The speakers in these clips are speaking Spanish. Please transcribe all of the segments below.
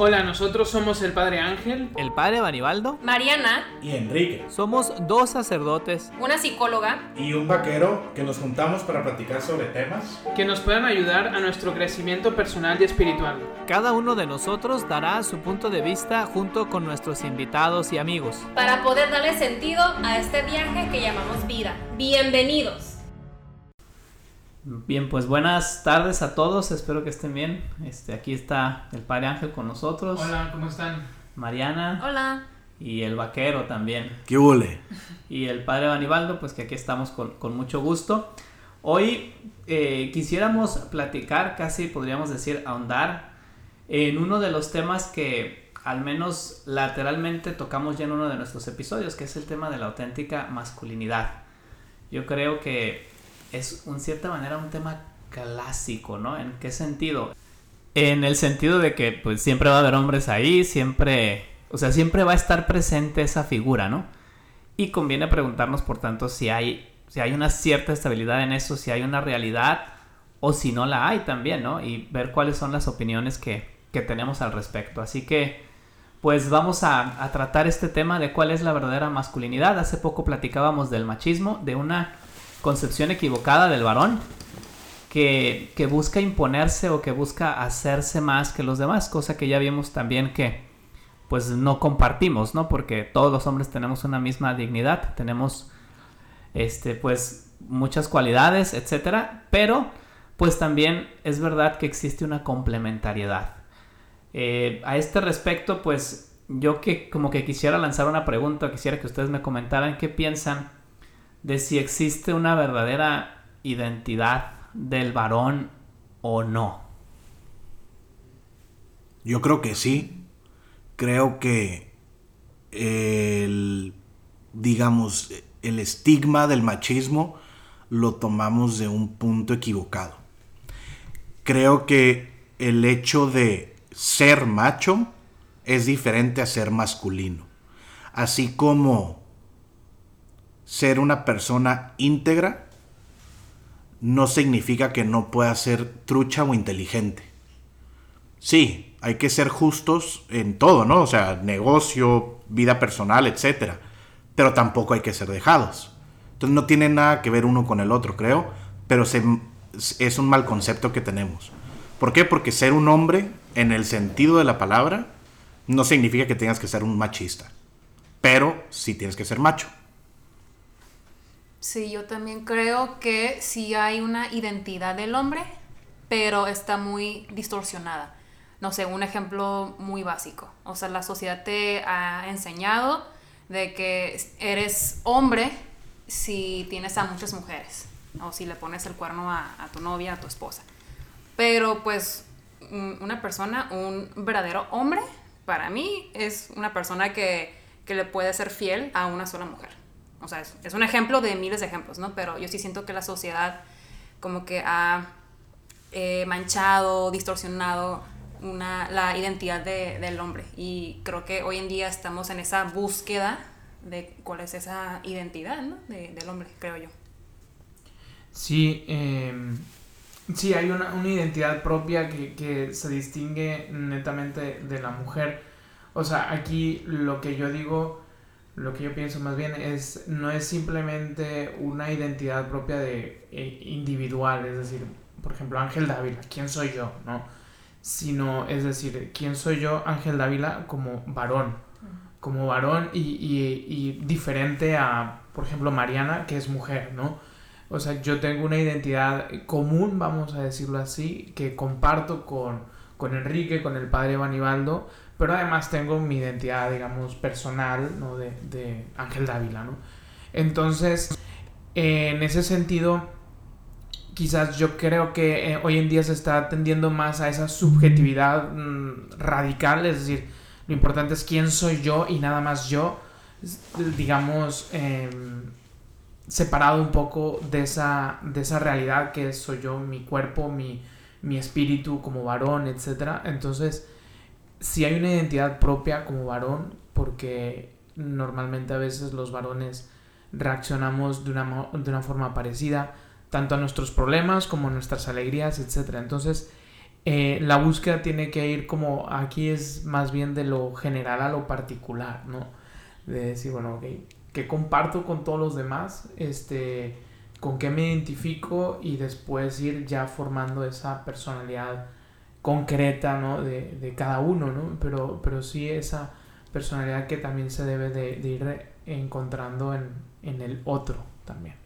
Hola, nosotros somos el Padre Ángel, el Padre Banibaldo, Mariana y Enrique. Somos dos sacerdotes, una psicóloga y un vaquero que nos juntamos para platicar sobre temas que nos puedan ayudar a nuestro crecimiento personal y espiritual. Cada uno de nosotros dará su punto de vista junto con nuestros invitados y amigos para poder darle sentido a este viaje que llamamos vida. Bienvenidos. Bien, pues buenas tardes a todos, espero que estén bien. Este, aquí está el Padre Ángel con nosotros. Hola, ¿cómo están? Mariana. Hola. Y el vaquero también. ¿Qué hule? Y el Padre Banibaldo, pues que aquí estamos con, con mucho gusto. Hoy eh, quisiéramos platicar, casi podríamos decir ahondar, en uno de los temas que al menos lateralmente tocamos ya en uno de nuestros episodios, que es el tema de la auténtica masculinidad. Yo creo que es en cierta manera un tema clásico, ¿no? ¿En qué sentido? En el sentido de que pues siempre va a haber hombres ahí, siempre, o sea, siempre va a estar presente esa figura, ¿no? Y conviene preguntarnos, por tanto, si hay, si hay una cierta estabilidad en eso, si hay una realidad o si no la hay también, ¿no? Y ver cuáles son las opiniones que, que tenemos al respecto. Así que, pues vamos a, a tratar este tema de cuál es la verdadera masculinidad. Hace poco platicábamos del machismo, de una concepción equivocada del varón que, que, busca imponerse o que busca hacerse más que los demás, cosa que ya vimos también que pues no compartimos, ¿no? Porque todos los hombres tenemos una misma dignidad, tenemos este pues muchas cualidades, etcétera, pero pues también es verdad que existe una complementariedad. Eh, a este respecto, pues yo que como que quisiera lanzar una pregunta, quisiera que ustedes me comentaran qué piensan de si existe una verdadera identidad del varón o no. Yo creo que sí. Creo que el, digamos, el estigma del machismo lo tomamos de un punto equivocado. Creo que el hecho de ser macho es diferente a ser masculino. Así como ser una persona íntegra no significa que no pueda ser trucha o inteligente. Sí, hay que ser justos en todo, ¿no? O sea, negocio, vida personal, etc. Pero tampoco hay que ser dejados. Entonces no tiene nada que ver uno con el otro, creo, pero es un mal concepto que tenemos. ¿Por qué? Porque ser un hombre, en el sentido de la palabra, no significa que tengas que ser un machista. Pero sí tienes que ser macho. Sí, yo también creo que sí hay una identidad del hombre, pero está muy distorsionada. No sé, un ejemplo muy básico. O sea, la sociedad te ha enseñado de que eres hombre si tienes a muchas mujeres o si le pones el cuerno a, tu novia, a tu esposa. Pero pues una persona, un verdadero hombre, para mí es una persona que, que le puede ser fiel a una sola mujer. O sea, es, un ejemplo de miles de ejemplos, ¿no? Pero yo sí siento que la sociedad como que ha eh, manchado, distorsionado una, la identidad de, del hombre. Y creo que hoy en día estamos en esa búsqueda de cuál es esa identidad, ¿no? De, del hombre, creo yo. Sí, eh, sí, hay una, una identidad propia que, que se distingue netamente de la mujer. O sea, aquí lo que yo digo lo que yo pienso más bien es no es simplemente una identidad propia de eh, individual, es decir, por ejemplo, Ángel Dávila, ¿quién soy yo? ¿no? Sino, es decir, ¿quién soy yo, Ángel Dávila, como varón? Como varón y, y, y diferente a, por ejemplo, Mariana, que es mujer, ¿no? O sea, yo tengo una identidad común, vamos a decirlo así, que comparto con, con Enrique, con el padre Banibaldo, pero además tengo mi identidad, digamos, personal, ¿no? De, de Ángel Dávila, ¿no? Entonces, en ese sentido, quizás yo creo que eh, hoy en día se está tendiendo más a esa subjetividad mmm, radical, es decir, lo importante es quién soy yo y nada más yo, digamos, eh, separado un poco de esa, de esa realidad que soy yo, mi cuerpo, mi, mi espíritu como varón, etc. Entonces, si hay una identidad propia como varón, porque normalmente a veces los varones reaccionamos de una, de una forma parecida, tanto a nuestros problemas como a nuestras alegrías, etc. Entonces, eh, la búsqueda tiene que ir como aquí es más bien de lo general a lo particular, ¿no? De decir, bueno, ok, ¿qué comparto con todos los demás? Este, ¿Con qué me identifico? Y después ir ya formando esa personalidad concreta, ¿no? De, de cada uno, ¿no? Pero, pero sí esa personalidad que también se debe de, de ir encontrando en, en el otro también.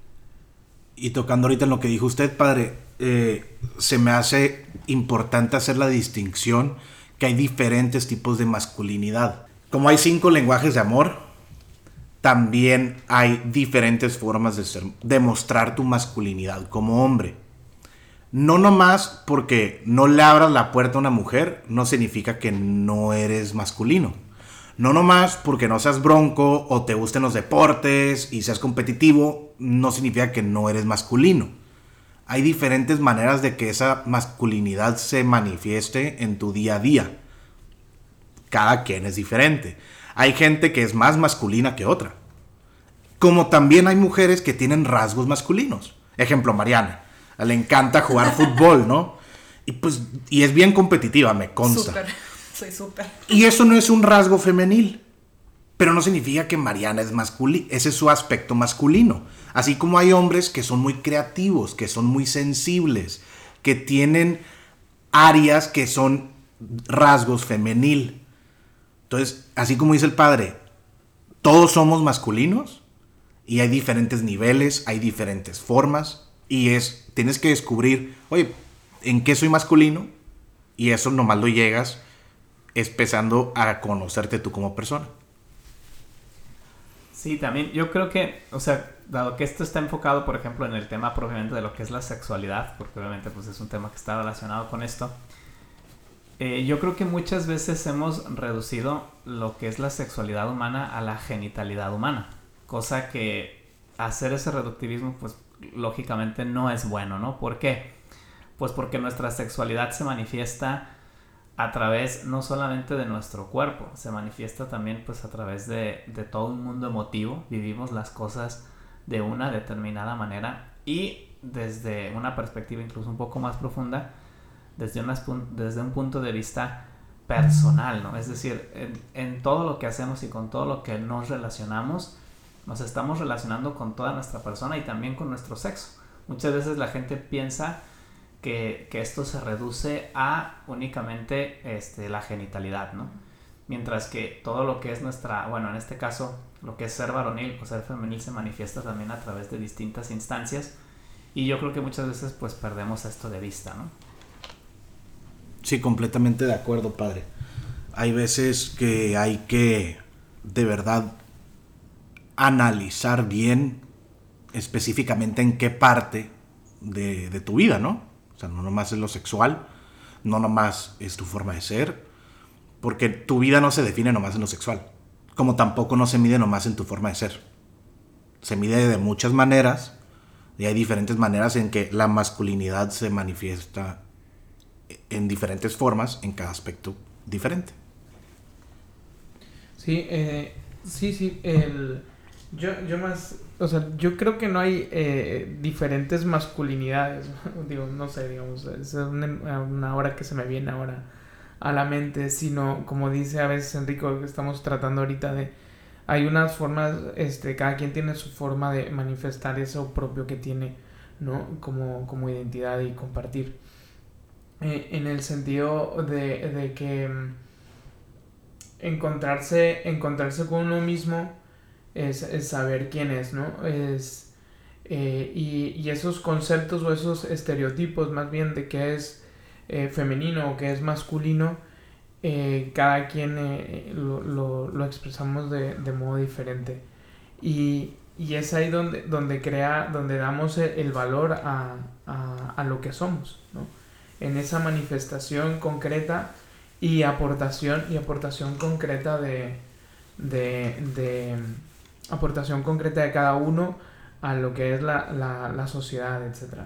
Y tocando ahorita en lo que dijo usted, padre, eh, se me hace importante hacer la distinción que hay diferentes tipos de masculinidad. Como hay cinco lenguajes de amor, también hay diferentes formas de ser, demostrar tu masculinidad como hombre. No nomás porque no le abras la puerta a una mujer, no significa que no eres masculino. No nomás porque no seas bronco o te gusten los deportes y seas competitivo, no significa que no eres masculino. Hay diferentes maneras de que esa masculinidad se manifieste en tu día a día. Cada quien es diferente. Hay gente que es más masculina que otra. Como también hay mujeres que tienen rasgos masculinos. Ejemplo, Mariana. Le encanta jugar fútbol, ¿no? Y pues, y es bien competitiva, me consta. Soy súper. Y eso no es un rasgo femenil. Pero no significa que Mariana es masculina. Ese es su aspecto masculino. Así como hay hombres que son muy creativos, que son muy sensibles, que tienen áreas que son rasgos femenil. Entonces, así como dice el padre, todos somos masculinos y hay diferentes niveles, hay diferentes formas y es, tienes que descubrir, oye, ¿en qué soy masculino? Y eso nomás lo llegas empezando a conocerte tú como persona. Sí, también yo creo que, o sea, dado que esto está enfocado, por ejemplo, en el tema propiamente de lo que es la sexualidad, porque obviamente pues es un tema que está relacionado con esto, eh, yo creo que muchas veces hemos reducido lo que es la sexualidad humana a la genitalidad humana, cosa que hacer ese reductivismo pues lógicamente no es bueno, ¿no? ¿Por qué? Pues porque nuestra sexualidad se manifiesta a través no solamente de nuestro cuerpo, se manifiesta también pues a través de, de todo un mundo emotivo, vivimos las cosas de una determinada manera y desde una perspectiva incluso un poco más profunda, desde, desde un punto de vista personal, ¿no? Es decir, en, en, todo lo que hacemos y con todo lo que nos relacionamos, nos estamos relacionando con toda nuestra persona y también con nuestro sexo. Muchas veces la gente piensa que, que esto se reduce a únicamente este, la genitalidad, ¿no? Mientras que todo lo que es nuestra, bueno, en este caso, lo que es ser varonil o ser femenil se manifiesta también a través de distintas instancias y yo creo que muchas veces pues perdemos esto de vista, ¿no? Sí, completamente de acuerdo, padre. Hay veces que hay que de verdad analizar bien específicamente en qué parte de, tu vida, ¿no? O sea, no nomás es lo sexual, no nomás es tu forma de ser, porque tu vida no se define nomás en lo sexual, como tampoco no se mide nomás en tu forma de ser. Se mide de muchas maneras y hay diferentes maneras en que la masculinidad se manifiesta en diferentes formas en cada aspecto diferente. Sí, eh, sí, sí, el, yo, yo más, o sea, yo creo que no hay eh, diferentes masculinidades, digo, no sé, digamos, es una, una hora que se me viene ahora a la mente, sino como dice a veces Enrico, que estamos tratando ahorita de, hay unas formas, este, cada quien tiene su forma de manifestar eso propio que tiene, ¿no? Como, como identidad y compartir. Eh, en el sentido de, de que mm, encontrarse, encontrarse con uno mismo, es, es saber quién es, ¿no? Es, eh, y, y, esos conceptos o esos estereotipos más bien de qué es eh, femenino o qué es masculino, eh, cada quien lo, lo, lo, expresamos de, de, modo diferente. Y, y, es ahí donde, donde, crea, donde damos el, el valor a, a, a, lo que somos, ¿no? En esa manifestación concreta y aportación, y aportación concreta de, de, de aportación concreta de cada uno a lo que es la, la, la sociedad, etc.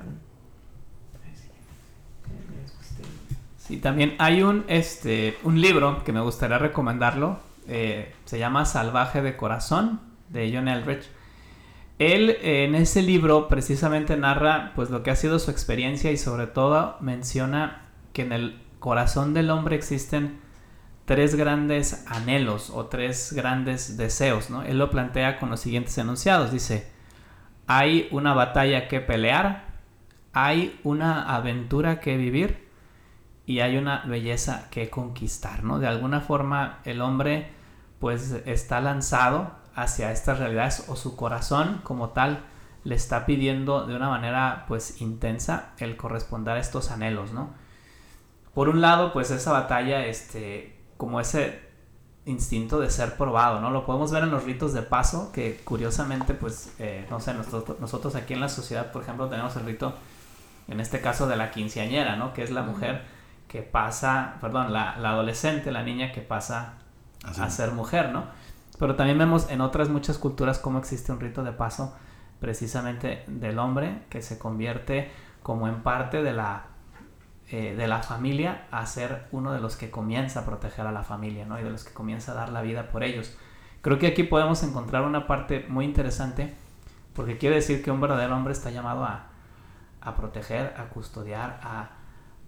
Sí, también hay un, este, un libro que me gustaría recomendarlo. Eh, se llama Salvaje de Corazón, de John Eldridge. Él en ese libro precisamente narra pues lo que ha sido su experiencia y sobre todo menciona que en el corazón del hombre existen tres grandes anhelos o tres grandes deseos, ¿no? Él lo plantea con los siguientes enunciados. Dice, hay una batalla que pelear, hay una aventura que vivir y hay una belleza que conquistar, ¿no? De alguna forma el hombre pues está lanzado hacia estas realidades o su corazón como tal le está pidiendo de una manera pues intensa el corresponder a estos anhelos, ¿no? Por un lado, pues esa batalla, este, como ese instinto de ser probado, ¿no? Lo podemos ver en los ritos de paso, que curiosamente, pues, eh, no sé, nosotros, nosotros aquí en la sociedad, por ejemplo, tenemos el rito, en este caso, de la quinceañera, ¿no? Que es la mujer que pasa, perdón, la, la adolescente, la niña que pasa a ser mujer, ¿no? Pero también vemos en otras muchas culturas cómo existe un rito de paso precisamente del hombre que se convierte como en parte de la, eh, de la familia a ser uno de los que comienza a proteger a la familia, ¿no? Y de los que comienza a dar la vida por ellos. Creo que aquí podemos encontrar una parte muy interesante porque quiere decir que un verdadero hombre está llamado a, a proteger, a custodiar, a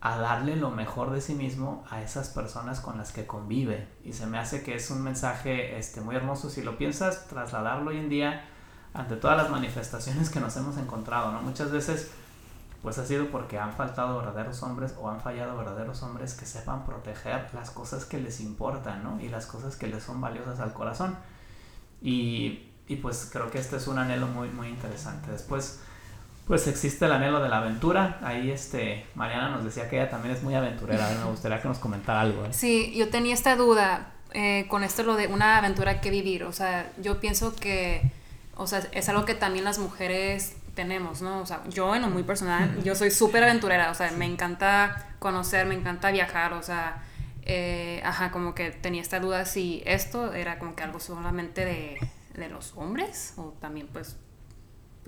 a darle lo mejor de sí mismo a esas personas con las que convive. Y se me hace que es un mensaje este, muy hermoso si lo piensas trasladarlo hoy en día ante todas las manifestaciones que nos hemos encontrado. ¿no? Muchas veces pues ha sido porque han faltado verdaderos hombres o han fallado verdaderos hombres que sepan proteger las cosas que les importan ¿no? y las cosas que les son valiosas al corazón. Y, y pues creo que este es un anhelo muy, muy interesante. Después pues existe el anhelo de la aventura. Ahí este Mariana nos decía que ella también es muy aventurera. A me gustaría que nos comentara algo. ¿eh? Sí, yo tenía esta duda eh, con esto lo de una aventura que vivir. O sea, yo pienso que, o sea, es algo que también las mujeres tenemos, ¿no? O sea, yo en lo muy personal, yo soy súper aventurera. O sea, me encanta conocer, me encanta viajar. O sea, eh, ajá, como que tenía esta duda si esto era como que algo solamente de, de los hombres o también pues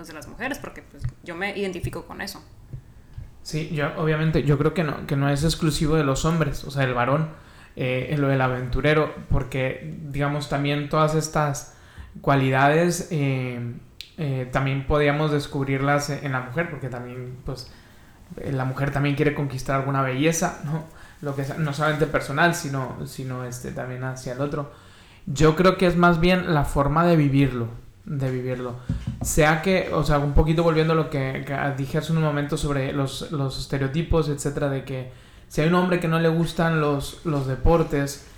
pues, de las mujeres, porque pues, yo me identifico con eso. Sí, yo obviamente, yo creo que no, que no es exclusivo de los hombres, o sea, el varón, eh, lo del aventurero, porque digamos también todas estas cualidades eh, eh, también podíamos descubrirlas en la mujer, porque también pues la mujer también quiere conquistar alguna belleza, ¿no? Lo que no solamente personal, sino, sino este, también hacia el otro. Yo creo que es más bien la forma de vivirlo, de vivirlo. Sea que, o sea, un poquito volviendo a lo que, dije hace un momento sobre los, los, estereotipos, etcétera, de que si hay un hombre que no le gustan los, los deportes,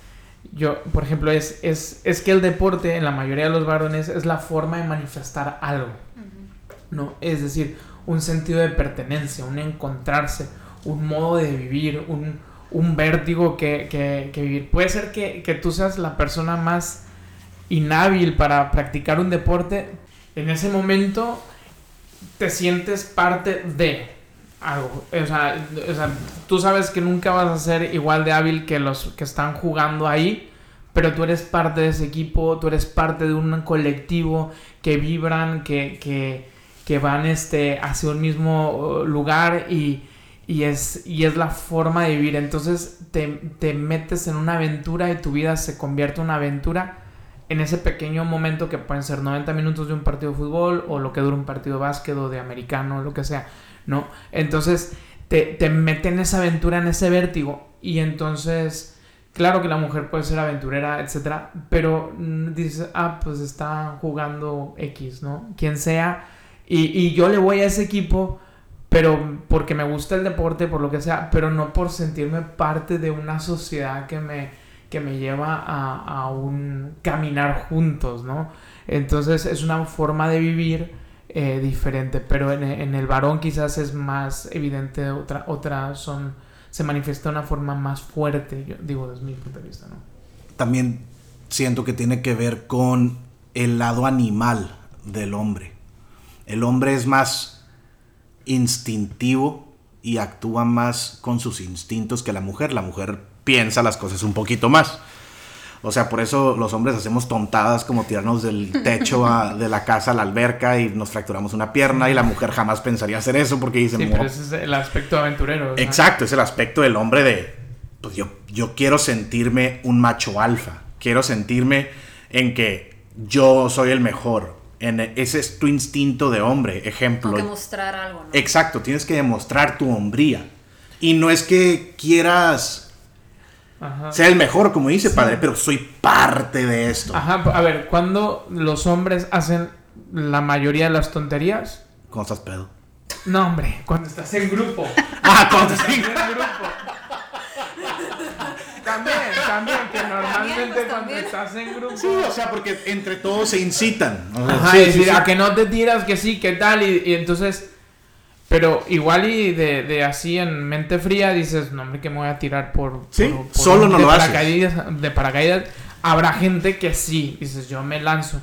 yo, por ejemplo, es, es, es, que el deporte en la mayoría de los varones es la forma de manifestar algo, ¿no? Es decir, un sentido de pertenencia, un encontrarse, un modo de vivir, un, un vértigo que, que, que, vivir. Puede ser que, que tú seas la persona más inhábil para practicar un deporte, en ese momento te sientes parte de algo. O sea, tú sabes que nunca vas a ser igual de hábil que los que están jugando ahí, pero tú eres parte de ese equipo, tú eres parte de un colectivo que vibran, que, que, que van este, hacia un mismo uh, lugar y, y, es, y es la forma de vivir. Entonces te, te metes en una aventura y tu vida se convierte en una aventura en ese pequeño momento que pueden ser 90 minutos de un partido de fútbol o lo que dura un partido de básquet o de americano, lo que sea, ¿no? Entonces te, te mete en esa aventura, en ese vértigo y entonces, claro que la mujer puede ser aventurera, etcétera, pero mm, dices, ah, pues está jugando X, ¿no? Quien sea, y, y yo le voy a ese equipo pero porque me gusta el deporte, por lo que sea, pero no por sentirme parte de una sociedad que me, que me lleva a, un caminar juntos, ¿no? Entonces es una forma de vivir eh, diferente, pero en, el varón quizás es más evidente, otra, otra son, se manifiesta de una forma más fuerte, yo digo desde mi punto de vista. También siento que tiene que ver con el lado animal del hombre. El hombre es más instintivo y actúa más con sus instintos que la mujer. La mujer piensa las cosas un poquito más. O sea, por eso los hombres hacemos tontadas como tirarnos del techo de la casa a la alberca y nos fracturamos una pierna y la mujer jamás pensaría hacer eso porque dice... Sí, pero ese es el aspecto aventurero. Exacto, es el aspecto del hombre de... Pues yo, yo quiero sentirme un macho alfa. Quiero sentirme en que yo soy el mejor. En, ese es tu instinto de hombre, ejemplo. Tienes que demostrar algo, ¿no? Exacto, tienes que demostrar tu hombría. Y no es que quieras Ajá. ser el mejor, como dice padre, pero soy parte de esto. Ajá, a ver, cuando los hombres hacen la mayoría de las tonterías? ¿Cómo estás pedo? No, hombre, cuando estás en grupo. Ah, cuando estás en grupo. También, también, que normalmente También, pues, cuando también. estás en grupo. Sí, o sea, porque entre todos se incitan. O sea, Ajá, sí, sí, decir, sí. a que no te tiras, que sí, que tal, y, y entonces. Pero igual y de, de así en mente fría dices, no hombre, que me voy a tirar por. Sí, por- por solo un- no de lo haces. paracaídas, De paracaídas. Habrá gente que sí, dices, yo me lanzo.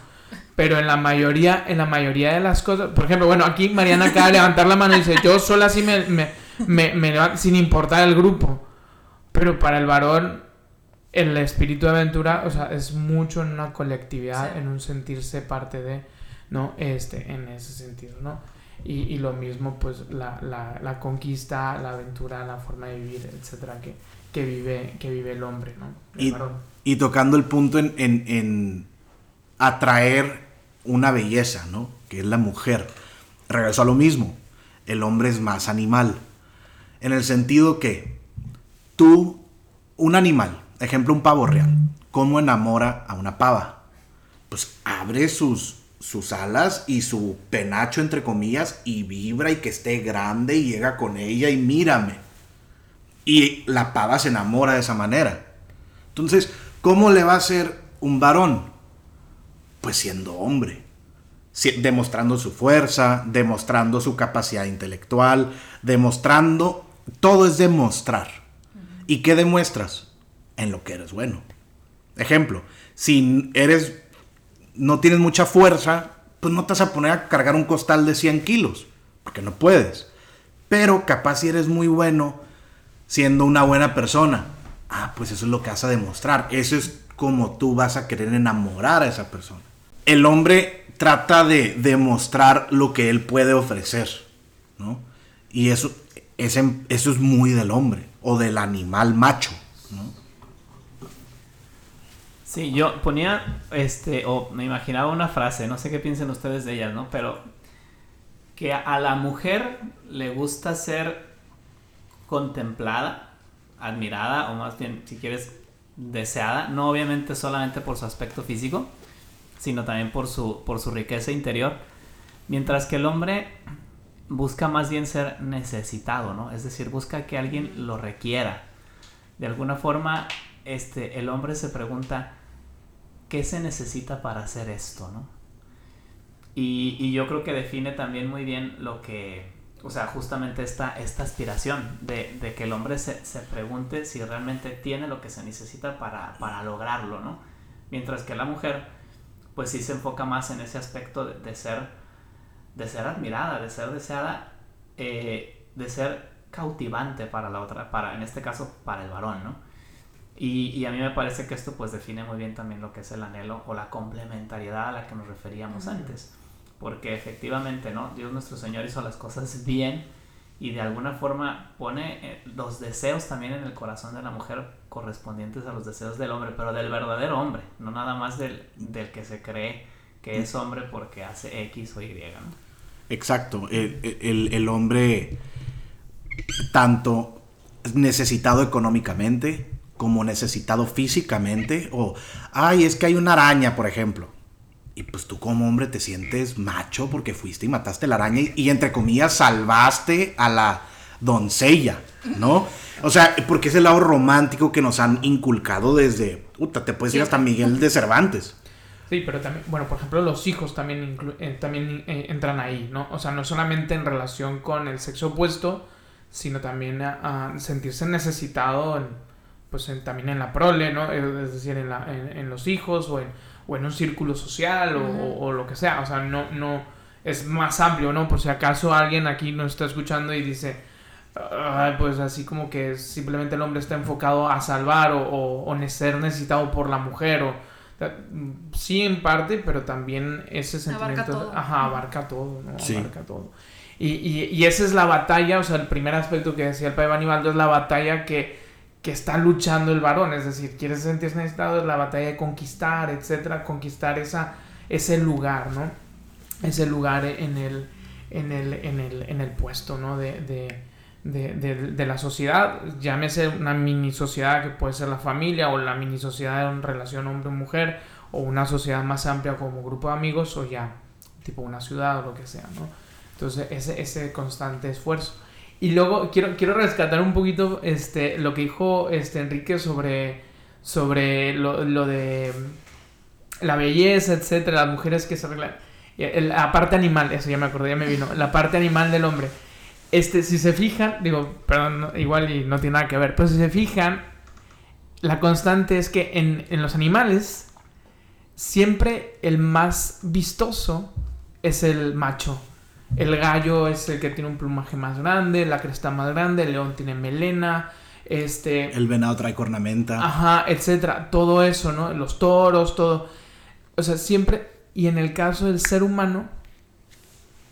Pero en la mayoría, en la mayoría de las cosas, por ejemplo, bueno, aquí Mariana acaba de levantar la mano y dice, yo sola sí me, me, me, me levanto sin importar el grupo. Pero para el varón, el espíritu de aventura, o sea, es mucho en una colectividad, Sí. en un sentirse parte de, ¿no? Este, en ese sentido, ¿no? Y, y lo mismo, pues, la, la, la conquista, la aventura, la forma de vivir, etcétera, que, que, vive, que vive el hombre, ¿no? El Y, y tocando el punto en, en- en atraer una belleza, ¿no? Que es la mujer. Regreso a lo mismo. El hombre es más animal. En el sentido que tú, un animal, ejemplo, un pavo real, ¿cómo enamora a una pava? Pues abre sus, sus alas y su penacho, entre comillas, y vibra y que esté grande y llega con ella y mírame. Y la pava se enamora de esa manera. Entonces, ¿cómo le va a ser un varón? Pues siendo hombre. Si- demostrando su fuerza, demostrando su capacidad intelectual, demostrando... Todo es demostrar. ¿Y qué demuestras? En lo que eres bueno. Ejemplo, si eres... No tienes mucha fuerza, pues no te vas a poner a cargar un costal de 100 kilos, porque no puedes. Pero capaz si eres muy bueno siendo una buena persona. Ah, pues eso es lo que vas a demostrar. Eso es como tú vas a querer enamorar a esa persona. El hombre trata de demostrar lo que él puede ofrecer, ¿no? Y eso, ese- eso es muy del hombre o del animal macho, ¿no? Sí, yo ponía, este, o me imaginaba una frase, no sé qué piensen ustedes de ella, ¿no? Pero que a la mujer le gusta ser contemplada, admirada, o más bien, si quieres, deseada, no obviamente solamente por su aspecto físico, sino también por su, por su riqueza interior, mientras que el hombre busca más bien ser necesitado, ¿no? Es decir, busca que alguien lo requiera. De alguna forma, este, el hombre se pregunta, ¿qué se necesita para hacer esto, no? Y, y yo creo que define también muy bien lo que, o sea, justamente esta, esta aspiración de, de que el hombre se, se pregunte si realmente tiene lo que se necesita para, para lograrlo, ¿no? Mientras que la mujer, pues sí se enfoca más en ese aspecto de, de ser, de ser admirada, de ser deseada, eh, de ser cautivante para la otra, para, en este caso, para el varón, ¿no? Y, y a mí me parece que esto pues define muy bien también lo que es el anhelo o la complementariedad a la que nos referíamos antes. Porque efectivamente, ¿no? Dios nuestro Señor hizo las cosas bien y de alguna forma pone eh, los deseos también en el corazón de la mujer correspondientes a los deseos del hombre, pero del verdadero hombre, no nada más del, del que se cree que es hombre porque hace X o Y, ¿no? Exacto. El, el- el hombre, tanto necesitado económicamente como necesitado físicamente, o, ay, es que hay una araña, por ejemplo. Y pues tú como hombre te sientes macho porque fuiste y mataste la araña y, y, entre comillas salvaste a la doncella, ¿no? O sea, porque es el lado romántico que nos han inculcado desde, puta, te puedes ir hasta Miguel de Cervantes. Sí, pero también, bueno, por ejemplo, los hijos también, eh, también eh, entran ahí, ¿no? O sea, no solamente en relación con el sexo opuesto, sino también a, a sentirse necesitado, en, pues en- también en la prole, ¿no? Eh, Es decir, en, la- en- en los hijos o en, o en un círculo social o, o- o lo que sea. O sea, no, no, es más amplio, ¿no? Por si acaso alguien aquí nos está escuchando y dice, "Ay, pues así como que simplemente el hombre está enfocado a salvar o, o, ser necesitado por la mujer o sí en parte, pero también ese Abarca sentimiento todo. ajá, abarca todo, ¿no? Sí. Abarca todo. Y, y, y esa es la batalla, o sea, el primer aspecto que decía el padre Banibaldo es la batalla que, que está luchando el varón, es decir, quiere sentirse necesitado, es la batalla de conquistar, etcétera, conquistar esa, ese lugar, ¿no? Ese lugar en el, en el, en el, en el puesto, ¿no? De, de, de, de, la sociedad, llámese una mini sociedad que puede ser la familia o la mini sociedad en relación hombre-mujer o una sociedad más amplia como grupo de amigos o ya tipo una ciudad o lo que sea, ¿no? Entonces ese, ese constante esfuerzo. Y luego quiero, quiero rescatar un poquito este, lo que dijo este, Enrique sobre, sobre lo, lo de la belleza, etcétera, las mujeres que se arreglan. La parte animal, eso ya me acordé, ya me vino. La parte animal del hombre. Este, si se fijan, digo, perdón, igual y no tiene nada que ver, pero si se fijan, la constante es que en, en los animales, siempre el más vistoso es el macho. El gallo es el que tiene un plumaje más grande, la cresta más grande, el león tiene melena, este... El venado trae cornamenta. Ajá, etcétera. Todo eso, ¿no? Los toros, todo. O sea, siempre... Y en el caso del ser humano,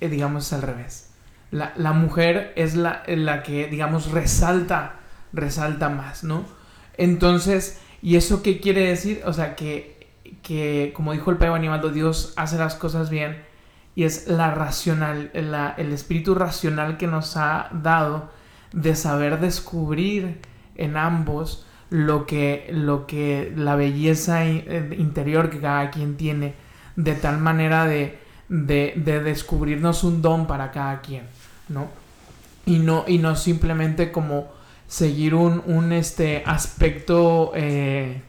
eh, digamos, es al revés. La, la mujer es la, la, que, digamos, resalta, resalta más, ¿no? Entonces, ¿y eso qué quiere decir? O sea, que, que como dijo el Pedro Animaldo, Dios hace las cosas bien y es la racional, el espíritu racional que nos ha dado de saber descubrir en ambos lo que, lo que la belleza eh, interior que cada quien tiene, de tal manera de, de, de descubrirnos un don para cada quien, ¿no? Y no, y no simplemente como seguir un, un este aspecto eh,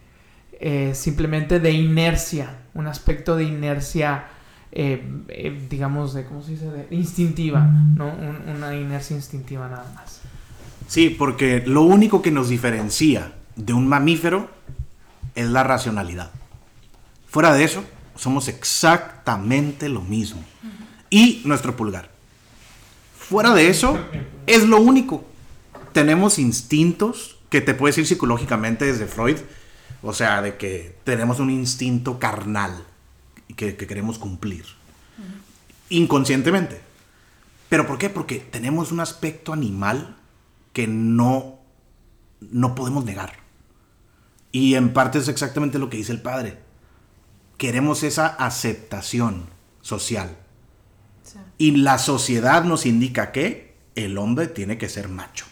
eh, simplemente de inercia, un aspecto de inercia eh, eh, digamos, de, ¿cómo se dice? De instintiva, ¿no? Un, una inercia instintiva nada más. Sí, porque lo único que nos diferencia de un mamífero es la racionalidad. Fuera de eso, somos exactamente lo mismo. Y nuestro pulgar. Fuera de eso, es lo único. Tenemos instintos que te puedes decir psicológicamente desde Freud. O sea, de que tenemos un instinto carnal que, que queremos cumplir. Uh -huh. Inconscientemente. ¿Pero por qué? Porque tenemos un aspecto animal que no, no podemos negar. Y en parte es exactamente lo que dice el padre. Queremos esa aceptación social. Sí. Y la sociedad nos indica que el hombre tiene que ser macho.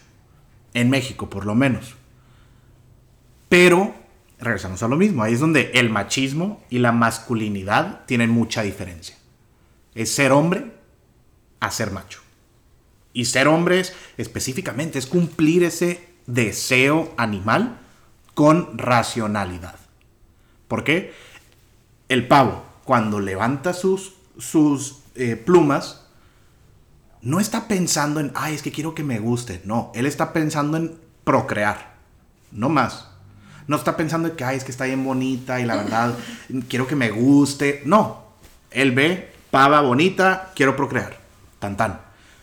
En México, por lo menos. Pero regresamos a lo mismo. Ahí es donde el machismo y la masculinidad tienen mucha diferencia. Es ser hombre a ser macho. Y ser hombre es, específicamente es cumplir ese deseo animal con racionalidad. ¿Por qué? El pavo, cuando levanta sus, sus eh, plumas, no está pensando en, ay, es que quiero que me guste. No, él está pensando en procrear. No más no está pensando que, ay, es que está bien bonita y la verdad quiero que me guste. No, él ve, pava bonita, quiero procrear. Tan tan.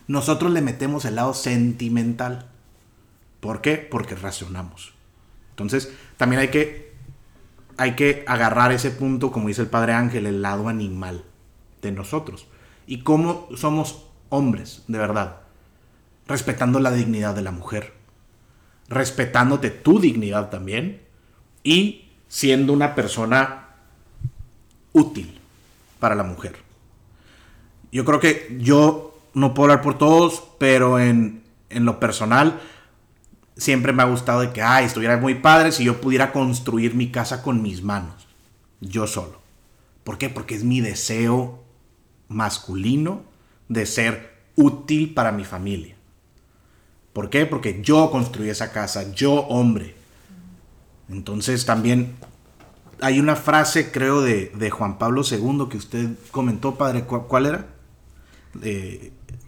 Nosotros le metemos el lado sentimental. ¿Por qué? Porque racionamos. Entonces, también hay que, hay que agarrar ese punto, como dice el Padre Ángel, el lado animal de nosotros. Y cómo somos hombres, de verdad. Respetando la dignidad de la mujer. Respetándote tu dignidad también y siendo una persona útil para la mujer. Yo creo que yo no puedo hablar por todos, pero en, en lo personal siempre me ha gustado de que, ay, estuviera muy padre si yo pudiera construir mi casa con mis manos, yo solo. ¿Por qué? Porque es mi deseo masculino de ser útil para mi familia. ¿Por qué? Porque yo construí esa casa, yo hombre. Entonces también hay una frase, creo, de, de Juan Pablo II que usted comentó, padre. ¿Cuál era?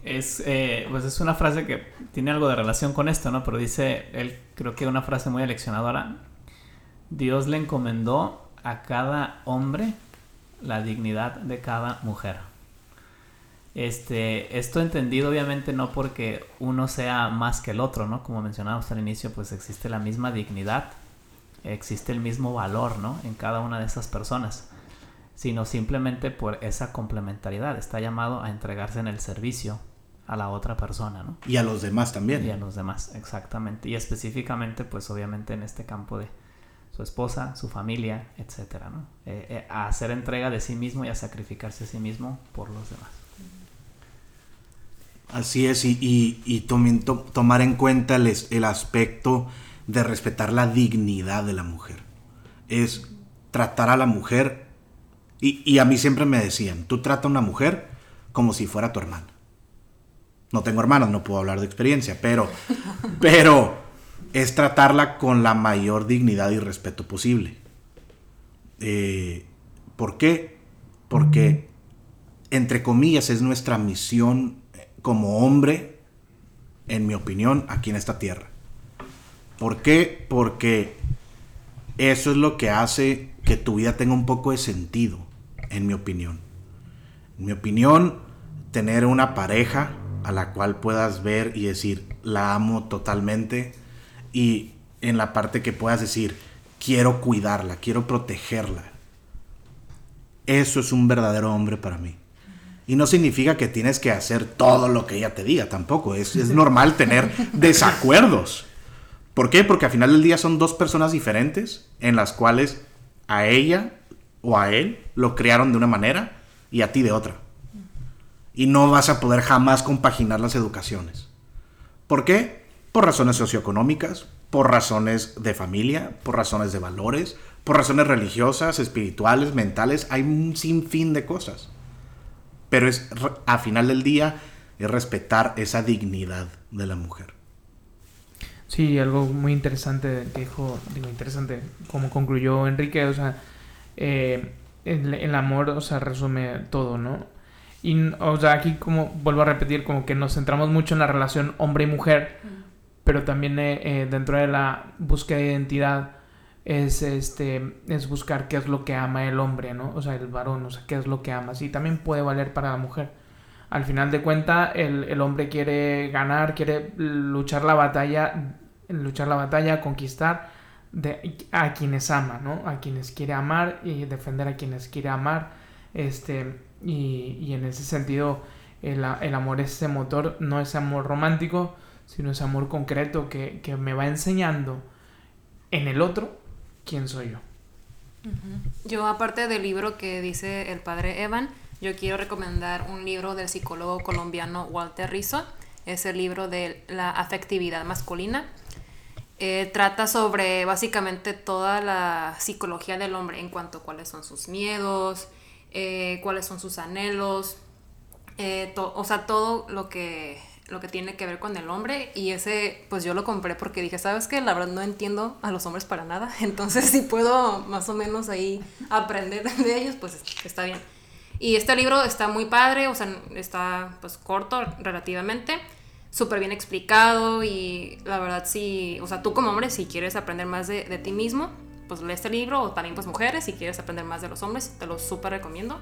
Es, eh, pues es una frase que tiene algo de relación con esto, ¿no? Pero dice, él creo que una frase muy aleccionadora. Dios le encomendó a cada hombre la dignidad de cada mujer. Este, esto entendido obviamente no porque uno sea más que el otro, ¿no? Como mencionábamos al inicio, pues existe la misma dignidad existe el mismo valor, ¿no? En cada una de esas personas, sino simplemente por esa complementariedad. Está llamado a entregarse en el servicio a la otra persona, ¿no? Y a los demás también. Y a los demás, exactamente. Y específicamente, pues obviamente en este campo de su esposa, su familia, etcétera, ¿no? Eh, eh, a hacer entrega de sí mismo y a sacrificarse a sí mismo por los demás. Así es, y, y, y tomi- to- tomar en cuenta el, el aspecto de respetar la dignidad de la mujer. Es tratar a la mujer, y, y a mí siempre me decían, tú trata a una mujer como si fuera tu hermana. No tengo hermanas, no puedo hablar de experiencia, pero, pero es tratarla con la mayor dignidad y respeto posible. Eh, ¿Por qué? Porque, entre comillas, es nuestra misión eh, como hombre, en mi opinión, aquí en esta tierra. ¿Por qué? Porque eso es lo que hace que tu vida tenga un poco de sentido, en mi opinión. En mi opinión, tener una pareja a la cual puedas ver y decir, la amo totalmente, y en la parte que puedas decir, quiero cuidarla, quiero protegerla. Eso es un verdadero hombre para mí. Y no significa que tienes que hacer todo lo que ella te diga, tampoco. Es, es normal tener desacuerdos. ¿Por qué? Porque al final del día son dos personas diferentes en las cuales a ella o a él lo crearon de una manera y a ti de otra. Y no vas a poder jamás compaginar las educaciones. ¿Por qué? Por razones socioeconómicas, por razones de familia, por razones de valores, por razones religiosas, espirituales, mentales. Hay un sinfín de cosas. Pero es, a final del día, es respetar esa dignidad de la mujer. Sí, algo muy interesante que dijo, digo, interesante, como concluyó Enrique, o sea, eh, el, el amor, o sea, resume todo, ¿no? Y, o sea, aquí como, vuelvo a repetir, como que nos centramos mucho en la relación hombre y mujer, pero también eh, eh, dentro de la búsqueda de identidad es, este, es buscar qué es lo que ama el hombre, ¿no? O sea, el varón, o sea, qué es lo que ama. Sí, también puede valer para la mujer. Al final de cuentas, el, el hombre quiere ganar, quiere luchar la batalla, luchar la batalla, conquistar a quienes ama, ¿no? A quienes quiere amar y defender a quienes quiere amar. Este, y, y en ese sentido, el, el amor es ese motor, no es amor romántico, sino ese amor concreto que, que me va enseñando en el otro quién soy yo. Yo, aparte del libro que dice el padre Evan, yo quiero recomendar un libro del psicólogo colombiano Walter Rizzo. Es el libro de la afectividad masculina. Eh, trata sobre básicamente toda la psicología del hombre en cuanto a cuáles son sus miedos, eh, cuáles son sus anhelos, eh, o sea, todo lo que, lo que tiene que ver con el hombre. Y ese, pues yo lo compré porque dije, ¿sabes qué? La verdad no entiendo a los hombres para nada. Entonces, si puedo más o menos ahí aprender de ellos, pues está bien. Y este libro está muy padre, o sea, está pues corto relativamente, súper bien explicado y la verdad sí, o sea, tú como hombre si quieres aprender más de, de ti mismo, pues lee este libro o también pues mujeres si quieres aprender más de los hombres, te lo súper recomiendo.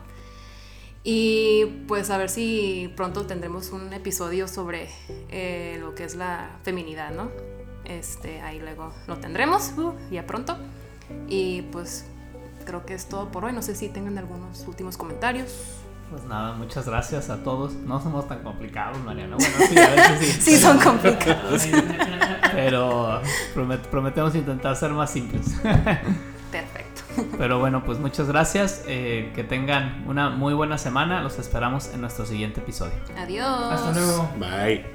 Y pues a ver si pronto tendremos un episodio sobre eh, lo que es la feminidad, ¿no? Este, ahí luego lo tendremos, uh, ya pronto. Y pues creo que es todo por hoy. No sé si tengan algunos últimos comentarios. Pues nada, muchas gracias a todos. No somos tan complicados, Mariana. Bueno, sí, a veces sí. Sí, son complicados. Pero promet- prometemos intentar ser más simples. Perfecto. Pero bueno, pues muchas gracias. eh, que tengan una muy buena semana. Los esperamos en nuestro siguiente episodio. Adiós. Hasta luego. Bye.